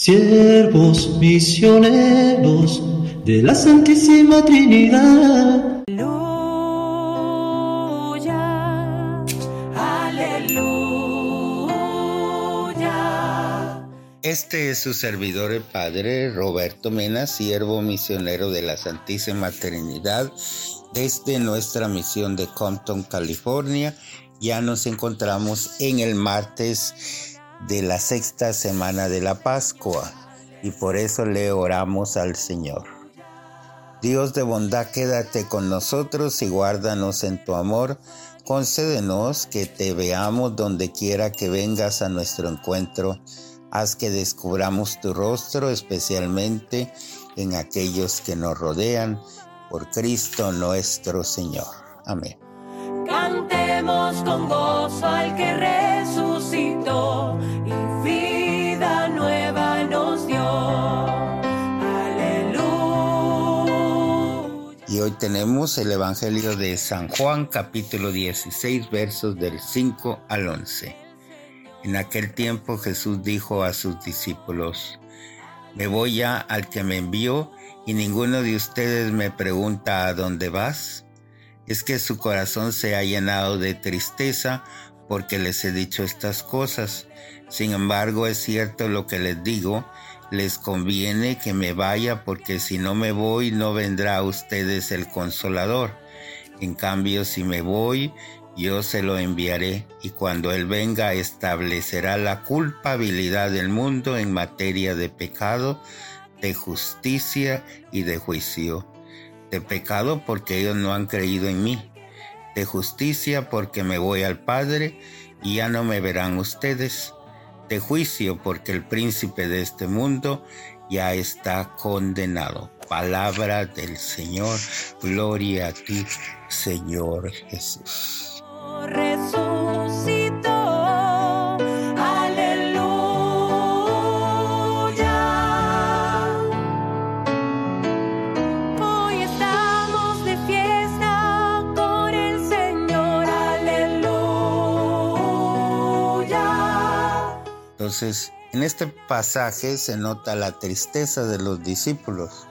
siervos misioneros de la Santísima Trinidad. Aleluya, aleluya. Este es su servidor el Padre Roberto Mena, siervo misionero de la Santísima Trinidad desde nuestra misión de Compton, California. Ya nos encontramos en el martes de la sexta semana de la Pascua y por eso le oramos al Señor. Dios de bondad, quédate con nosotros y guárdanos en tu amor. Concédenos que te veamos donde quiera que vengas a nuestro encuentro. Haz que descubramos tu rostro, especialmente en aquellos que nos rodean. Por Cristo nuestro Señor. Amén. Cantemos con gozo al que resucitó y vida nueva nos dio. Aleluya. Y hoy tenemos el Evangelio de San Juan, capítulo 16, versos del 5 al 11. En aquel tiempo Jesús dijo a sus discípulos, Me voy ya al que me envió y ninguno de ustedes me pregunta a dónde vas. Es que su corazón se ha llenado de tristeza porque les he dicho estas cosas. Sin embargo, es cierto lo que les digo, les conviene que me vaya porque si no me voy no vendrá a ustedes el consolador. En cambio, si me voy, yo se lo enviaré y cuando Él venga establecerá la culpabilidad del mundo en materia de pecado, de justicia y de juicio. De pecado porque ellos no han creído en mí. De justicia porque me voy al Padre y ya no me verán ustedes de juicio, porque el príncipe de este mundo ya está condenado. Palabra del Señor, gloria a ti, Señor Jesús. Entonces, en este pasaje se nota la tristeza de los discípulos.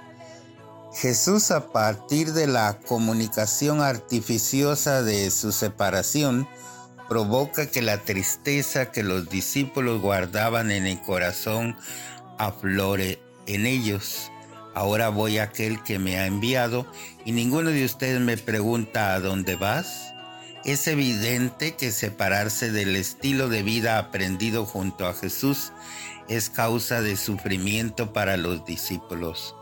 Jesús a partir de la comunicación artificiosa de su separación, provoca que la tristeza que los discípulos guardaban en el corazón aflore en ellos. Ahora voy a aquel que me ha enviado y ninguno de ustedes me pregunta a dónde vas. Es evidente que separarse del estilo de vida aprendido junto a Jesús es causa de sufrimiento para los discípulos.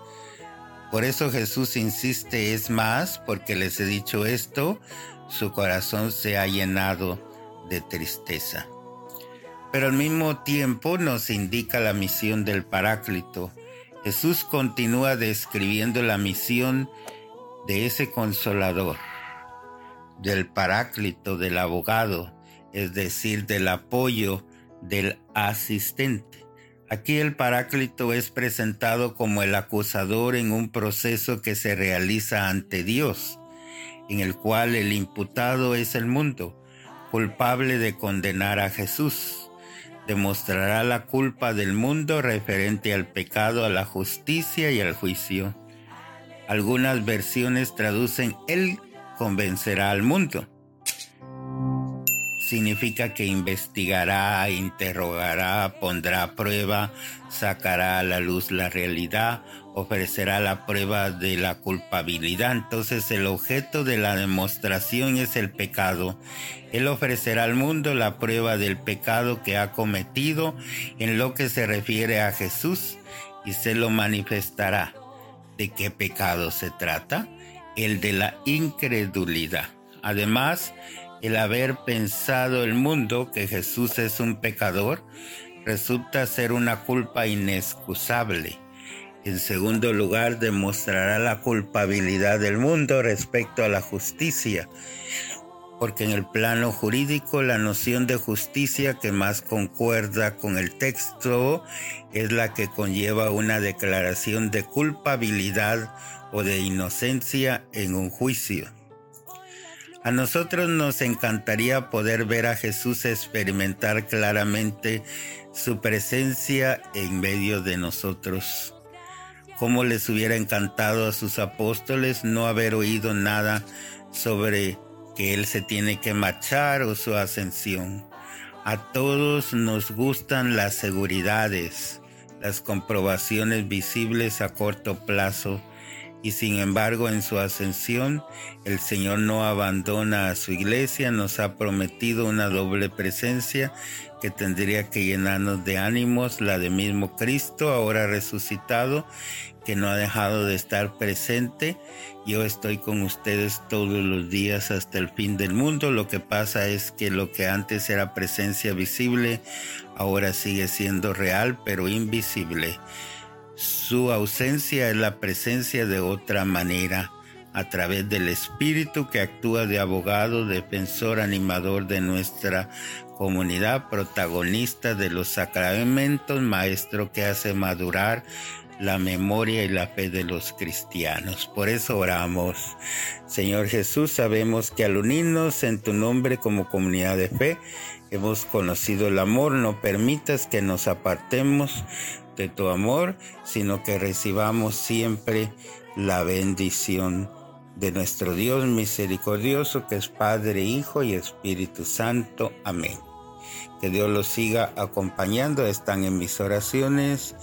Por eso Jesús insiste, es más, porque les he dicho esto, su corazón se ha llenado de tristeza. Pero al mismo tiempo nos indica la misión del Paráclito. Jesús continúa describiendo la misión de ese consolador, del Paráclito, del abogado, es decir, del apoyo del asistente. Aquí el Paráclito es presentado como el acusador en un proceso que se realiza ante Dios, en el cual el imputado es el mundo, culpable de condenar a Jesús. Demostrará la culpa del mundo referente al pecado, a la justicia y al juicio. Algunas versiones traducen Él convencerá al mundo significa que investigará, interrogará, pondrá a prueba, sacará a la luz la realidad, ofrecerá la prueba de la culpabilidad. Entonces el objeto de la demostración es el pecado. Él ofrecerá al mundo la prueba del pecado que ha cometido en lo que se refiere a Jesús y se lo manifestará. ¿De qué pecado se trata? El de la incredulidad. Además, el haber pensado el mundo que Jesús es un pecador resulta ser una culpa inexcusable. En segundo lugar, demostrará la culpabilidad del mundo respecto a la justicia, porque en el plano jurídico la noción de justicia que más concuerda con el texto es la que conlleva una declaración de culpabilidad o de inocencia en un juicio. A nosotros nos encantaría poder ver a Jesús experimentar claramente su presencia en medio de nosotros. Cómo les hubiera encantado a sus apóstoles no haber oído nada sobre que Él se tiene que marchar o su ascensión. A todos nos gustan las seguridades, las comprobaciones visibles a corto plazo, y sin embargo en su ascensión el Señor no abandona a su iglesia, nos ha prometido una doble presencia que tendría que llenarnos de ánimos, la de mismo Cristo, ahora resucitado, que no ha dejado de estar presente. Yo estoy con ustedes todos los días hasta el fin del mundo. Lo que pasa es que lo que antes era presencia visible, ahora sigue siendo real, pero invisible. Su ausencia es la presencia de otra manera a través del Espíritu que actúa de abogado, defensor, animador de nuestra comunidad, protagonista de los sacramentos, maestro que hace madurar la memoria y la fe de los cristianos. Por eso oramos. Señor Jesús, sabemos que al unirnos en tu nombre como comunidad de fe, hemos conocido el amor. No permitas que nos apartemos de tu amor, sino que recibamos siempre la bendición de nuestro Dios misericordioso, que es Padre, Hijo y Espíritu Santo. Amén. Que Dios los siga acompañando, están en mis oraciones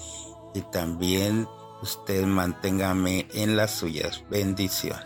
y también usted manténgame en las suyas. Bendición.